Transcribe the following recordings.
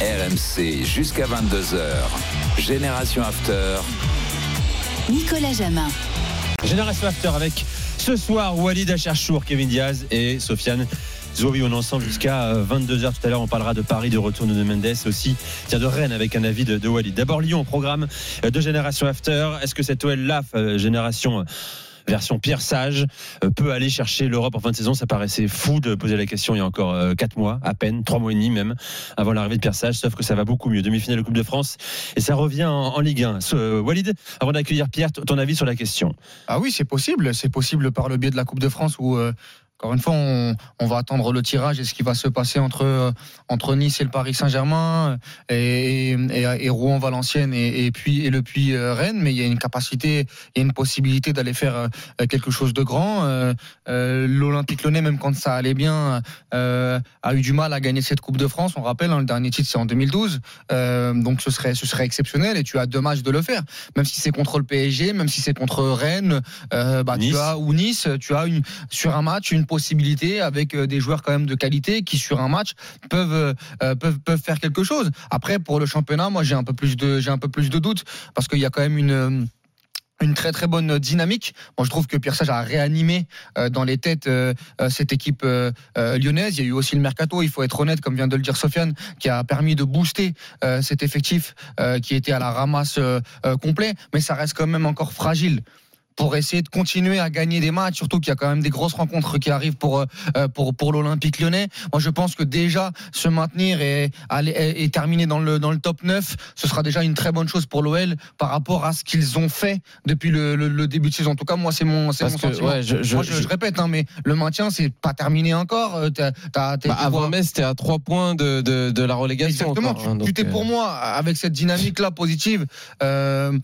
RMC jusqu'à 22h. Génération After. Nicolas Jamin. Génération After avec ce soir Walid Acharchour, Kevin Diaz et Sofiane Zouabi. On est ensemble jusqu'à 22h tout à l'heure. On parlera de Paris, de retour de Mendes aussi. Tiens, de Rennes avec un avis de, de Walid. D'abord Lyon, programme de Génération After. Est-ce que cette OL-là, Génération version Pierre Sage peut aller chercher l'Europe en fin de saison. Ça paraissait fou de poser la question il y a encore 4 mois, à peine, 3 mois et demi même, avant l'arrivée de Pierre Sage, sauf que ça va beaucoup mieux. Demi-finale de Coupe de France et ça revient en, Ligue 1. So, Walid, avant d'accueillir Pierre, ton avis sur la question Ah oui, c'est possible. C'est possible par le biais de la Coupe de France où. Euh encore une fois, on, on, va attendre le tirage et ce qui va se passer entre, entre Nice et le Paris Saint-Germain et, et, et, Rouen, Valenciennes et, et, puis, et le Puy Rennes. Mais il y a une capacité, il y a une possibilité d'aller faire quelque chose de grand. Euh, L'Olympique Lyonnais, même quand ça allait bien, euh, a eu du mal à gagner cette Coupe de France. On rappelle, hein, le dernier titre c'est en 2012. Euh, donc ce serait, ce serait exceptionnel et tu as deux matchs de le faire. Même si c'est contre le PSG, même si c'est contre Rennes, bah, nice. tu as ou Nice, tu as une, sur un match une possibilité avec des joueurs quand même de qualité qui sur un match peuvent euh, peuvent peuvent faire quelque chose. Après pour le championnat, moi j'ai un peu plus de j'ai un peu plus de doutes parce qu'il y a quand même une une très très bonne dynamique. Moi, je trouve que Pierre Sage a réanimé euh, dans les têtes euh, cette équipe euh, lyonnaise. Il y a eu aussi le mercato, il faut être honnête, comme vient de le dire Sofiane, qui a permis de booster cet effectif qui était à la ramasse complet, mais ça reste quand même encore fragile pour essayer de continuer à gagner des matchs, surtout qu'il y a quand même des grosses rencontres qui arrivent pour pour pour l'Olympique Lyonnais. Moi, je pense que déjà se maintenir et aller et terminer dans le dans le top 9, ce sera déjà une très bonne chose pour l'OL par rapport à ce qu'ils ont fait depuis le, le, le, début de saison. En tout cas, moi, c'est mon c'est mon sentiment. Ouais, je, je, moi, je, je, répète, hein, mais le maintien, c'est pas terminé encore. T'as, t'as, bah, avant Metz, t'es à 3 points de, de, de la relégation. Exactement. Encore, hein, tu t'es pour moi avec cette dynamique là positive. Euh,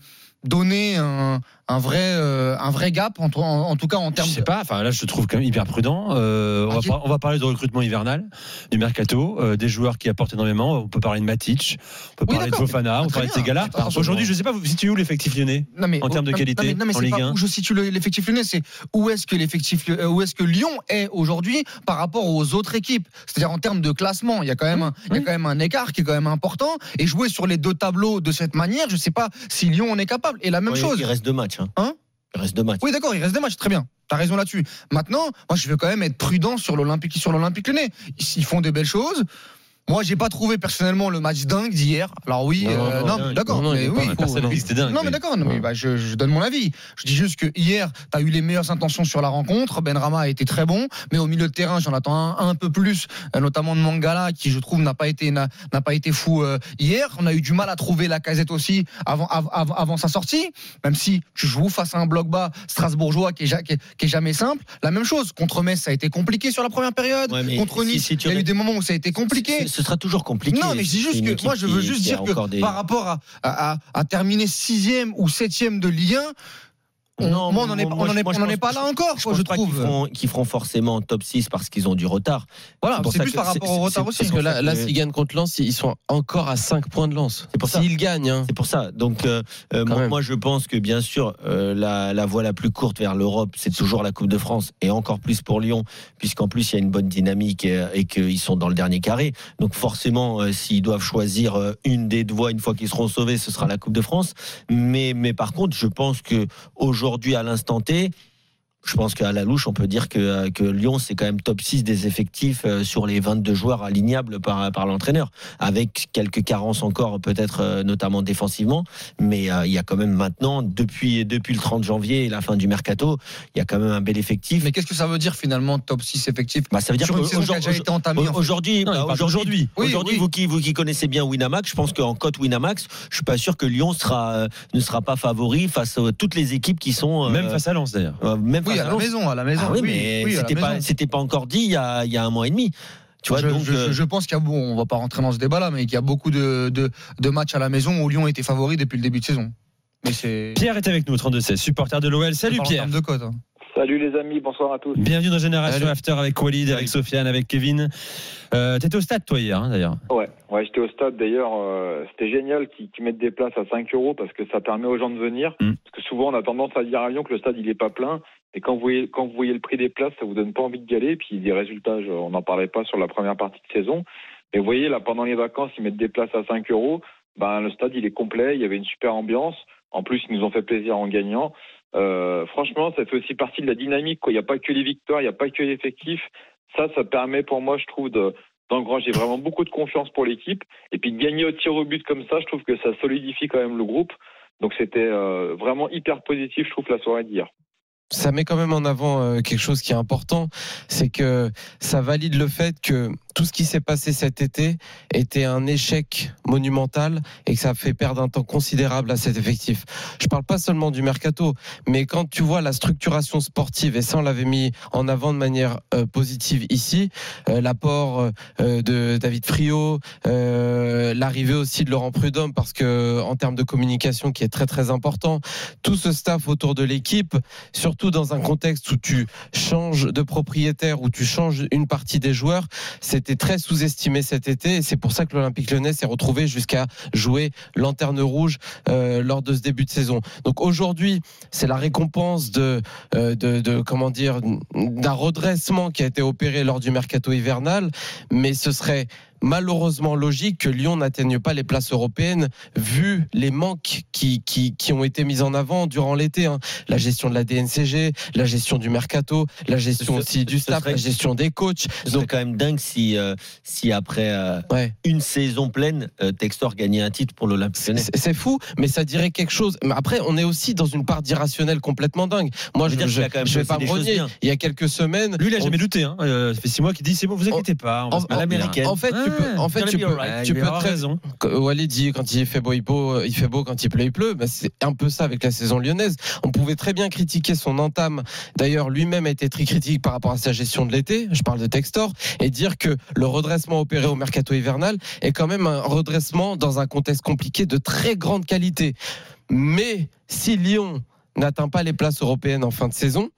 donner un, un vrai euh, un vrai gap en, en, en, tout cas en termes je sais pas enfin là je te trouve quand même hyper prudent. Euh, on, va, on va parler de recrutement hivernal du mercato euh, des joueurs qui apportent énormément. On peut parler de Matic on peut oui, parler de Fofana on peut parler de ces gars-là aujourd'hui je sais pas vous situez où l'effectif lyonnais non, mais, en termes de qualité non, mais, non, mais en Ligue pas 1 où je situe l'effectif lyonnais c'est où est-ce que l'effectif où est-ce que Lyon est aujourd'hui par rapport aux autres équipes. C'est-à-dire en termes de classement il y a quand même un, il y a quand même un écart qui est quand même important. Et jouer sur les deux tableaux de cette manière je sais pas si Lyon en est capable. Et la même oui, chose. il reste deux matchs hein, hein il reste deux matchs. Oui, d'accord, il reste deux matchs, très bien. T'as raison là-dessus. Maintenant, moi, je veux quand même être prudent sur l'Olympique, sur l'Olympique Lyonnais. Ils font des belles choses. Moi, j'ai pas trouvé personnellement le match dingue d'hier. Alors oui, non, euh, non, non d'accord. Non, mais oui, dingue. Non, mais d'accord. Mais bah, je, je, donne mon avis. Je dis juste que hier, tu as eu les meilleures intentions sur la rencontre. Ben Rama a été très bon, mais au milieu de terrain, j'en attends un, un, peu plus, notamment de Mangala, qui je trouve n'a pas été n'a pas été fou euh, hier. On a eu du mal à trouver la casette aussi avant avant, avant sa sortie, même si tu joues face à un bloc bas strasbourgeois qui est, qui est, qui est jamais simple. La même chose contre Metz, ça a été compliqué sur la première période. Ouais, contre Nice, si, si il y a eu des moments où ça a été compliqué. Ce sera toujours compliqué. Non, mais dis juste que moi, je veux juste dire que des... par rapport à, à, à, terminer sixième ou septième de Ligue 1, on, non, moi, on n'en est, on est, on est pas là encore, je, quoi, je, je trouve. Qu'ils feront, qu feront, forcément top 6 parce qu'ils ont du retard. Voilà, c'est plus par rapport au retard aussi. Parce que là, là s'ils gagnent contre Lens, ils sont encore à 5 points de Lens. C'est pour ça. S'ils gagnent. Hein. C'est pour ça. Donc, euh, moi, moi, je pense que bien sûr, euh, la, la voie la plus courte vers l'Europe, c'est toujours la Coupe de France et encore plus pour Lyon, puisqu'en plus, il y a une bonne dynamique et, et qu'ils sont dans le dernier carré. Donc, forcément, euh, s'ils doivent choisir une des deux voies une fois qu'ils seront sauvés, ce sera la Coupe de France. Mais, mais par contre, je pense que aujourd'hui, à l'instant je pense qu'à la louche, on peut dire que, que Lyon, c'est quand même top 6 des effectifs sur les 22 joueurs alignables par, par l'entraîneur, avec quelques carences encore, peut-être notamment défensivement. Mais euh, il y a quand même maintenant, depuis, depuis le 30 janvier et la fin du mercato, il y a quand même un bel effectif. Mais qu'est-ce que ça veut dire finalement, top 6 effectifs? Bah, Ça veut dire qu'aujourd'hui, aujourd'hui, aujourd'hui, oui, aujourd'hui oui. vous, qui, vous qui connaissez bien Winamax, je pense qu'en cote Winamax, je suis pas sûr que Lyon sera, ne sera pas favori face à toutes les équipes qui sont. Même face à Lens d'ailleurs. même oui, à la maison, à la maison. Ah oui, mais oui, c'était pas, c'était pas encore dit il y a, il y a un mois et demi. Tu vois, je, donc, je- euh, je pense qu'il y a, bon, on va pas rentrer dans ce débat-là, mais qu'il y a beaucoup de, de, de matchs à la maison où Lyon était favori depuis le début de saison. Mais c'est. Pierre est avec nous, 32-16, supporter de l'OL. Salut Pierre. de cote. hein. Salut les amis, bonsoir à tous. Bienvenue dans Génération Salut. After avec Walid, avec Sofiane, avec Kevin. Euh, T'étais au stade toi hier, hein, d'ailleurs. Ouais, ouais j'étais au stade d'ailleurs. euh, C'était génial qu'ils qu'ils mettent des places à 5 euros parce que ça permet aux gens de venir. Mm. Parce que souvent on a tendance à dire à Lyon que le stade il est pas plein. Et quand vous voyez, quand vous voyez le prix des places, ça vous donne pas envie aller. Et puis des résultats, on n'en parlait pas sur la première partie de saison. Mais vous voyez là, pendant les vacances, ils mettent des places à 5 euros. Ben, le stade il est complet, il y avait une super ambiance. En plus, ils nous ont fait plaisir en gagnant. Euh, franchement, ça fait aussi partie de la dynamique. Il n'y a pas que les victoires, il n'y a pas que l'effectif. Ça, ça permet pour moi, je trouve, de d'engranger vraiment beaucoup de confiance pour l'équipe. Et puis de gagner au tir au but comme ça, je trouve que ça solidifie quand même le groupe. Donc c'était euh, vraiment hyper positif, je trouve, la soirée d'hier. Ça met quand même en avant euh, quelque chose qui est important, c'est que ça valide le fait que tout ce qui s'est passé cet été était un échec monumental et que ça a fait perdre un temps considérable à cet effectif. Je parle pas seulement du mercato, mais quand tu vois la structuration sportive, et ça on l'avait mis en avant de manière euh, positive ici, euh, l'apport de David Friot, euh, l'arrivée aussi de Laurent Prudhomme, parce que en termes de communication qui est très très important, tout ce staff autour de l'équipe, surtout dans un contexte où tu changes de propriétaire, où tu changes une partie des joueurs, c'était très sous-estimé cet été c'est pour ça que l'Olympique lyonnais s'est retrouvé jusqu'à jouer lanterne rouge euh, lors de ce début de saison. Donc aujourd'hui, c'est la récompense euh, de, de comment dire d'un redressement qui a été opéré lors du mercato hivernal, mais ce serait malheureusement logique que Lyon n'atteigne pas les places européennes vu les manques qui, qui, qui ont été mis en avant durant l'été. hein. La gestion de la DNCG, la gestion du mercato, la gestion Ce- aussi du staff, serait- la gestion des coachs. Ce serait quand même dingue si, euh, si après euh, Ouais. une saison pleine, euh, Textor gagnait un titre pour l'Olympique. C'est fou, mais ça dirait quelque chose. Mais après, on est aussi dans une part d'irrationnel complètement dingue. Moi, je je, qu'il a quand même je vais pas me renier. Il y a quelques semaines, Lui, il a on- jamais douté. Hein. Euh, ça fait six mois qu'il dit c'est bon, vous inquiétez pas. On va en, se mettre à l'américaine. en fait, tu peux, en fait, tu peux, tu peux très, raison. Walid dit quand il fait beau, il, beau, il fait beau, quand il pleut, il pleut. Bah, c'est un peu ça avec la saison lyonnaise. On pouvait très bien critiquer son entame. D'ailleurs, lui-même a été très critique par rapport à sa gestion de l'été. Je parle de Textor et dire que le redressement opéré au mercato hivernal est quand même un redressement dans un contexte compliqué de très grande qualité. Mais si Lyon n'atteint pas les places européennes en fin de saison,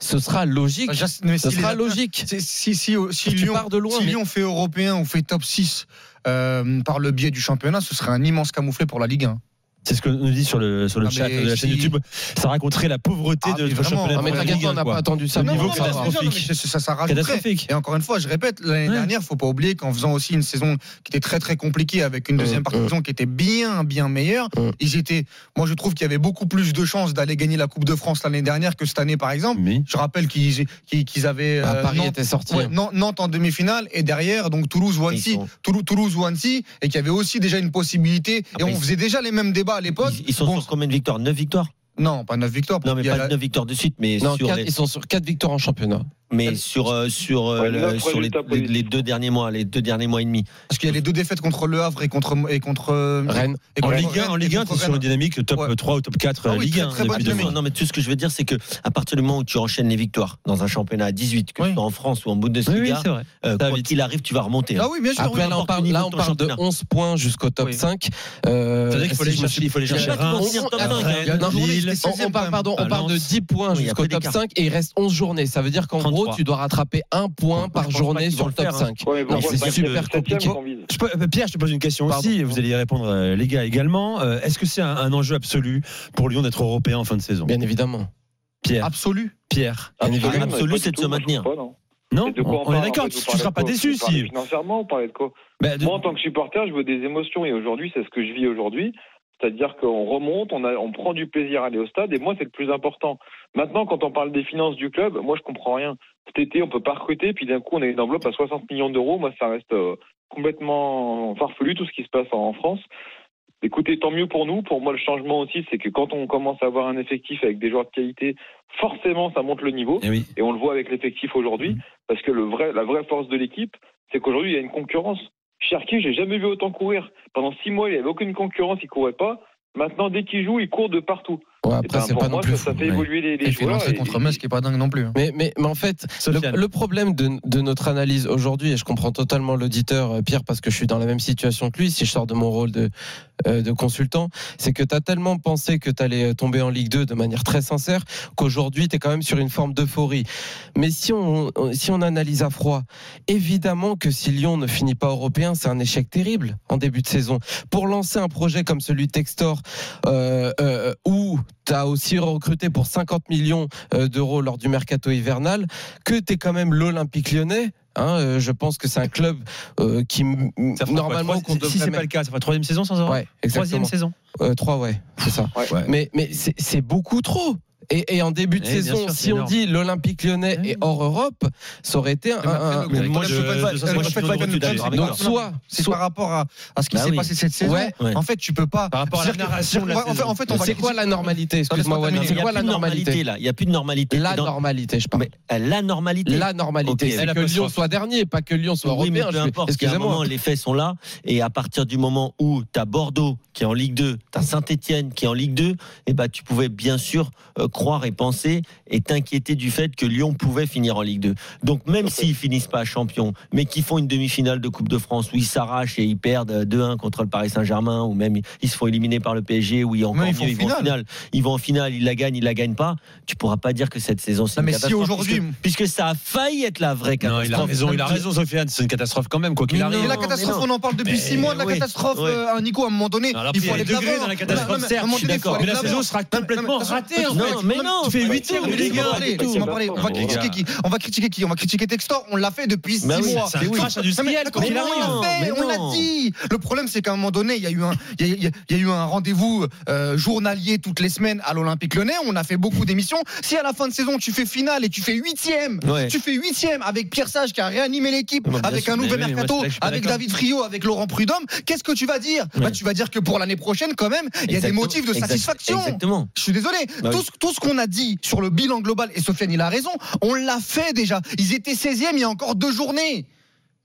ce sera logique. Mais Ce les sera logique. Si, si, si, Lyon, de loin, si mais- Lyon fait européen ou fait top 6 euh, par le biais du championnat, ce serait un immense camouflet pour la Ligue 1. C'est ce que nous dit sur le, sur le Ah, chat de la chaîne si- YouTube. Ça raconterait la pauvreté Ah, de notre championnat. Non, mais t'inquiète on n'a pas attendu ça. Le niveau catastrophique. ça, ça. Catastrophique. Et encore une fois, je répète, l'année Ouais. dernière, faut pas oublier qu'en faisant aussi une saison qui était très très compliquée avec une deuxième Mm, partie de mm. saison qui était bien bien meilleure, Mm. ils étaient. Moi, je trouve qu'il y avait beaucoup plus de chances d'aller gagner la Coupe de France l'année dernière que cette année, par exemple. Je rappelle qu'ils avaient Bah, euh, Paris Nantes, était sorti. ouais, Nan- Nantes en demi-finale et derrière donc Toulouse ou Ils Annecy, sont- Toulouse, Toulouse ou Annecy et qu'il y avait aussi déjà une possibilité et on faisait déjà les mêmes débats à l'époque. Ils, ils sont sur combien de victoires? 9 victoires? Non, pas 9 victoires. Non, mais Il pas la- 9 victoires de suite, mais Non, sur quatre- les, ils sont sur 4 victoires en championnat. mais sur, euh, sur, euh, Ouais, le- sur les, les- les deux derniers mois, les deux derniers mois et demi. Parce qu'il y a les deux défaites contre Le Havre et contre et contre Rennes. et en contre Ligue 1, Rennes en Ligue 1, contre tu es sur une dynamique top Ouais. 3 ou top 4 Ah oui, Ligue très, 1 très bonne depuis. Non, mais tout ce que je veux dire, c'est que à partir du moment où tu enchaînes les victoires dans un championnat à 18, que Oui. ce soit en France ou en Oui, oui, Bundesliga, vrai. euh, vite. qu'il arrive, tu vas remonter. hein. Ah oui, bien sûr. Après, oui. là, on parle, là, de on parle de championnat. 11 points jusqu'au top Oui. 5. Euh, Ça veut dire qu'il faut me chercher, il faut aller chercher Hein. On, 16e on pardon, on parle de Valence. 10 points Oui, jusqu'au top d'écart. 5 et il reste 11 journées. Ça veut dire qu'en 33. gros, tu dois rattraper un point par journée sur le top faire, hein. 5. Ouais, mais Non, pourquoi c'est super compliqué. euh, Pierre, je te pose une question Pardon. aussi, vous allez y répondre euh, les gars également. Euh, Est-ce que c'est un, un enjeu absolu pour Lyon d'être européen en fin de saison? Bien évidemment. Pierre, Absolu. Pierre. Absolu, c'est de se maintenir. non. Non Et de quoi On, on est d'accord, tu ne seras pas déçu si. Financièrement, vous parlez de quoi? Bah, de- Moi, en tant que supporter, je veux des émotions et aujourd'hui, c'est ce que je vis aujourd'hui. C'est-à-dire qu'on remonte, on, a, on prend du plaisir à aller au stade et moi, c'est le plus important. Maintenant, quand on parle des finances du club, moi, je comprends rien. Cet été, on peut pas recruter, puis d'un coup, on a une enveloppe à 60 millions d'euros. Moi, ça reste euh, complètement farfelu, tout ce qui se passe en, en France. Écoutez, tant mieux pour nous. Pour moi, le changement aussi, c'est que quand on commence à avoir un effectif avec des joueurs de qualité, forcément, ça monte le niveau. Eh oui. Et on le voit avec l'effectif aujourd'hui, parce que le vrai, la vraie force de l'équipe, c'est qu'aujourd'hui, il y a une concurrence. Cherki, j'ai jamais vu autant courir. Pendant six mois, il n'y avait aucune concurrence, il courait pas. Maintenant, dès qu'il joue, il court de partout. Ouais, Et après, ben, c'est pas moi, non plus ça, fou. ça fait évoluer les, les fait joueurs. lancer et- contre Metz qui est pas dingue non plus. hein. Mais, mais, mais en fait, le, problème de, de notre analyse aujourd'hui, et je comprends totalement l'auditeur, euh, Pierre, parce que je suis dans la même situation que lui, si je sors de mon rôle de, euh, de consultant, c'est que tu as tellement pensé que tu allais tomber en Ligue 2 de manière très sincère qu'aujourd'hui, tu es quand même sur une forme d'euphorie. Mais si on, on- si on analyse à froid, évidemment que si Lyon ne finit pas européen, c'est un échec terrible en début de saison. Pour lancer un projet comme celui de Textor, euh, euh, où tu as aussi recruté pour 50 millions euh, d'euros lors du mercato hivernal, que tu es quand même l'Olympique lyonnais. hein, euh, je pense que c'est un club euh, qui normalement qu'on si devrait c'est pas le cas, ça fera troisième saison sans. Ouais, Troisième saison. Euh, trois, ouais, c'est ça. Ouais. Mais, mais c'est beaucoup trop. Et, et en début de Eh, saison, sûr, si on énorme. dit l'Olympique lyonnais Ouais. est hors Europe, ça aurait été un. Mais un- moi, je- sommes- avec Donc, soit, c'est par rapport à, à ce qui Bah s'est oui. passé cette saison. Ouais. En fait, tu peux pas. Par rapport à la que- narration en fait, saison. en fait, on va c'est quoi la normalité? Excuse-moi, C'est quoi la normalité là. Il n'y a plus de normalité. La normalité, je parle. Mais euh, la normalité. La normalité, c'est que. Lyon soit dernier, pas que Lyon soit Oui, mais européen. peu importe, Excusez-moi. les faits sont là. Et à partir du moment où tu as Bordeaux qui est en Ligue 2, tu as Saint-Etienne qui est en Ligue 2, et bah, tu pouvais bien sûr euh, croire et penser et t'inquiéter du fait que Lyon pouvait finir en Ligue 2. Donc même s'ils finissent pas champions, mais qu'ils font une demi-finale de Coupe de France où ils s'arrachent et ils perdent euh, 2-1 contre le Paris Saint-Germain, ou même ils se font éliminer par le PSG, ou ils, encore Mais ils mieux, font ils vont en finale. Ils vont en finale, ils la gagnent, ils la gagnent pas. Tu pourras pas dire que cette saison c'est Non, une mais si aujourd'hui- puisque, puisque ça a failli être la vraie Non, catastrophe. il a raison, il a raison, Sofiane. C'est une catastrophe quand même, quoi qu'il arrive. La Non, catastrophe, non. on en parle depuis Mais 6 mois de la oui, catastrophe, ouais. euh, Nico, à un moment donné. Alors, il faut aller degrés dans la catastrophe, Non, certes, je suis d'accord. Mais la saison sera Non, complètement non, ratée, en non, fait. Non, mais non. Tu fais Ouais, huitième de mais Ligue laisse-moi 1. parler, et tout. laisse-moi parler. On va Les critiquer gars. qui On va critiquer qui On va critiquer Textor. On l'a fait depuis 6 Bah oui, mois. c'est crash industriel, arrive. on l'a fait, Mais on l'a non. dit. Le problème, c'est qu'à un moment donné, il y a eu un, il y a- eu rendez-vous euh, journalier toutes les semaines à l'Olympique Lyonnais. On a fait beaucoup d'émissions. Si à la fin de saison, tu fais finale et tu fais huitième, tu fais huitième avec Pierre Sage qui a réanimé l'équipe, avec un nouvel mercato, avec. David Friot, avec Laurent Prudhomme, qu'est-ce que tu vas dire Bah, tu vas dire que pour l'année prochaine, quand même, il y a des motifs de satisfaction. Exactement. Je suis désolé. Bah tout, ce- ce qu'on a dit sur le bilan global, et Sofiane, il a raison, on l'a fait déjà. Ils étaient 16e il y a encore deux journées.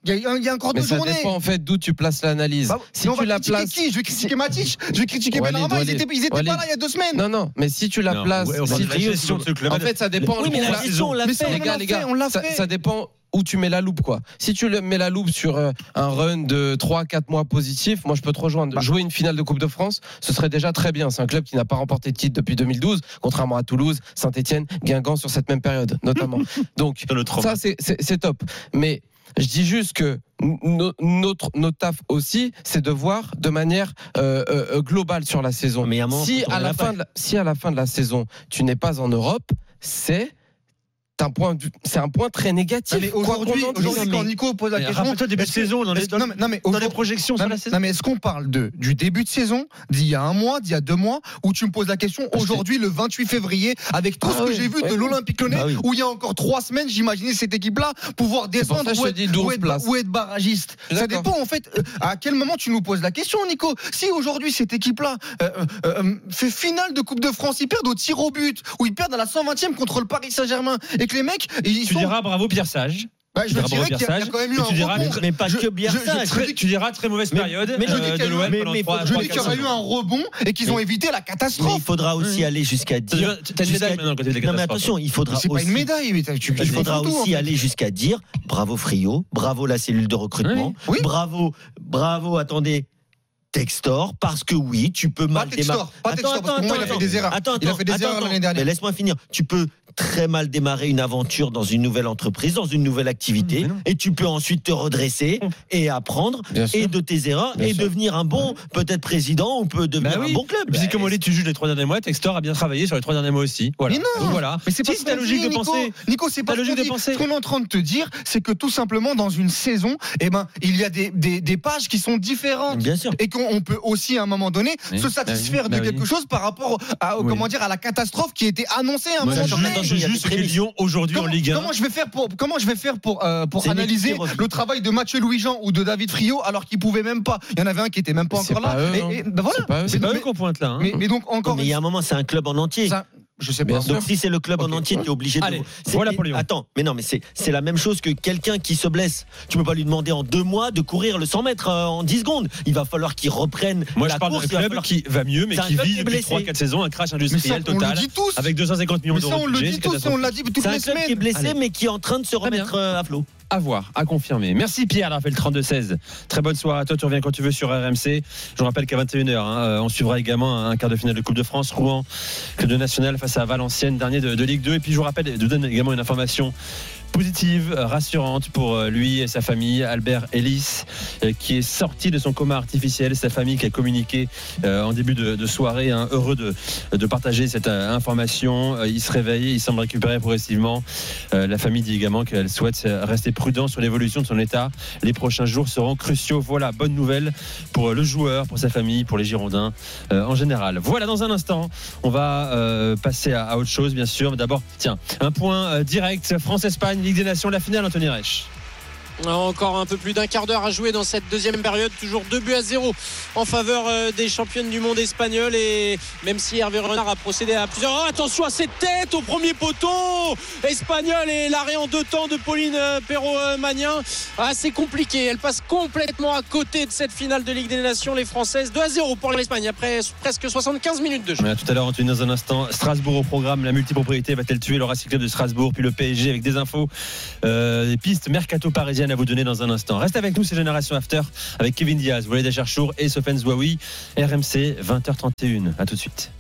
Il y a, il y a encore Mais deux ça journées. dépend en fait d'où tu places l'analyse. Bah, si on tu va la places. qui? Je vais critiquer Matic, je vais critiquer Benrahma, ils étaient, ils étaient pas là il y a deux semaines. Non, non, mais si tu la Non, places. ouais, si la gestion de ce club. En fait, ça dépend. Oui, mais la gestion, on l'a fait. les on gars, l'a les fait, gars, on l'a ça, fait. ça dépend où tu mets la loupe quoi. Si tu mets la loupe sur euh, un run de 3 4 mois positif, moi je peux te rejoindre. Bah. Jouer une finale de Coupe de France, ce serait déjà très bien. C'est un club qui n'a pas remporté de titre depuis 2012, contrairement à Toulouse, Saint-Étienne, Guingamp sur cette même période notamment. Donc ça c'est- top. Mais je dis juste que no- notre notre taf aussi, c'est de voir de manière euh, euh, globale sur la saison. Mais à un moment, si faut tourner à la la fin page. de la, si à la fin de la saison tu n'es pas en Europe, c'est un point c'est un point très négatif. Non, mais Quoi aujourd'hui, quand Nico pose la Mais question. Début de saison, dans les est-ce que- non, mais- non, mais dans les projections Non sur la saison. non, mais est-ce qu'on parle de du début de saison d'il y a un mois, d'il y a deux mois, où tu me poses la question aujourd'hui, le 28 février, avec tout Ah ce que j'ai vu oui. de l'Olympique Lyonnais, Bah oui. où il y a encore trois semaines, j'imaginais cette équipe-là pouvoir C'est descendre ou être, dis 12 ou être- places. ou être barragiste. Ça dépend en fait euh, à quel moment tu nous poses la question, Nico. Si aujourd'hui cette équipe-là euh, euh, fait finale de Coupe de France, ils perdent au tir au but, ou ils perdent à la 120e contre le Paris Saint-Germain, et que les mecs, ils Tu sont. diera bravo Pierre Sage. Bah, je diras dirais bravo qu'il y, a- quand même eu un tu diras- rebond. Mais pas Je- que je- je- je- Très- tu diras très mauvaise Mais- période mais je euh, de l'OM mais- pendant mais faut- Je dis qu'il y quatre aura eu un rebond et qu'ils ont évité la Mais catastrophe. il faudra aussi aller jusqu'à dire. T'as une médaille maintenant côté des Non mais attention, il faudra C'est pas aussi. une médaille, mais tu, Il faudra aussi aller jusqu'à dire bravo Frio, bravo la cellule de recrutement, bravo, bravo, attendez, Textor, parce que oui, tu peux mal démarrer. Textor, pas Textor, parce que moi, il a fait des erreurs. Attends, Il a attends, fait des attends, erreurs attends. l'année dernière. Mais laisse-moi finir. Tu peux très mal démarrer une aventure dans une nouvelle entreprise, dans une nouvelle activité, et tu peux ensuite te redresser et apprendre Bien sûr. et de tes erreurs Bien et sûr. devenir un bon, peut-être président ou peut devenir Bah oui. un bon club. Bah, comme tu juges les trois derniers mois, Textor a bien travaillé sur les trois derniers mois aussi. Voilà. Mais non. Donc voilà. Mais c'est pas Si ta logique dit, de Nico. penser. Nico, c'est pas Ta logique de penser. Ce qu'on est en train de te dire, c'est que tout simplement dans une saison, eh ben, il y a des, des, des pages qui sont différentes. Bien sûr. Et qu'on on peut aussi à un moment donné Oui. se satisfaire Bah oui. de Bah quelque oui. chose par rapport à, comment dire, à la catastrophe qui était annoncée à un moment donné. je a. Lyon aujourd'hui en Comment, Ligue 1. comment je vais faire pour comment je vais faire pour euh, pour analyser le travail de Mathieu Louis-Jean ou de David Friot alors qu'ils pouvaient même pas? Il y en avait un qui était même pas encore pas là eux, et, hein. et- ben voilà C'est pas eux qu'on pointe là. hein. mais, mais donc encore Mais il y a un moment, c'est un club en entier. Ça- Je sais pas. Donc si c'est le club en entier, tu es obligé de. Voilà pour Lyon. Attends, mais non, mais c'est c'est la même chose que quelqu'un qui se blesse. Tu peux pas lui demander en deux mois de courir le 100 mètres euh, en 10 secondes. Il va falloir qu'il reprenne. Moi, la je parle d'un il va club falloir- qui va mieux, mais C'est un qui vit depuis blessé. 3-4 saisons un crash Mais ça, industriel on le total dit tous. avec 250 millions Mais ça, d'euros. on le dit c'est tous et on l'a dit toutes C'est un les club qui est semaines. blessé, mais qui est en train de se remettre euh, à flot. À voir, à confirmer. Merci Pierre d'avoir fait le 32-16. Très bonne soirée à toi. Tu reviens quand tu veux sur RMC. Je rappelle qu'à 21h, hein, euh, on suivra également un quart de finale de Coupe de France. Rouen, club de national face à Valenciennes, dernier de, de Ligue 2. Et puis je vous rappelle, je vous donne également une information positive, rassurante pour euh, lui et sa famille, Albert Ellis, euh, qui est sorti de son coma artificiel. Sa famille qui a communiqué euh, en début de, soirée, hein, heureux de, partager cette information. Il se réveille, il semble récupérer progressivement. La famille dit également qu'elle souhaite rester prudent sur l'évolution de son état. Les prochains jours seront cruciaux. Voilà, bonne nouvelle pour le joueur, pour sa famille, pour les Girondins en général. Voilà, dans un instant, on va passer à, autre chose, bien sûr. D'abord, tiens, un point direct France-Espagne, Ligue des Nations, la finale, Anthony Reich. Encore un peu plus d'un quart d'heure à jouer dans cette deuxième période. Toujours 2 buts à 0 en faveur euh, des championnes du monde espagnoles. Et même si Hervé Renard a procédé à plusieurs. Oh, attention à cette tête au premier poteau espagnol et l'arrêt en deux temps de Pauline euh, Perrault-Magnin. C'est compliqué. Elle passe complètement à côté de cette finale de Ligue des Nations. Les Françaises 2 à 0 pour l'Espagne après presque 75 minutes de jeu. Tout à l'heure, Anthony, dans un instant, Strasbourg au programme. La multipropriété va-t-elle tuer le Racing Club de Strasbourg? Puis le PSG avec des infos, euh, des pistes mercato parisiennes à vous donner dans un instant. Reste avec nous, c'est Génération After avec Kevin Diaz, Walid Acharchour et Sofiane Zouaoui. RMC 20h31. À tout de suite.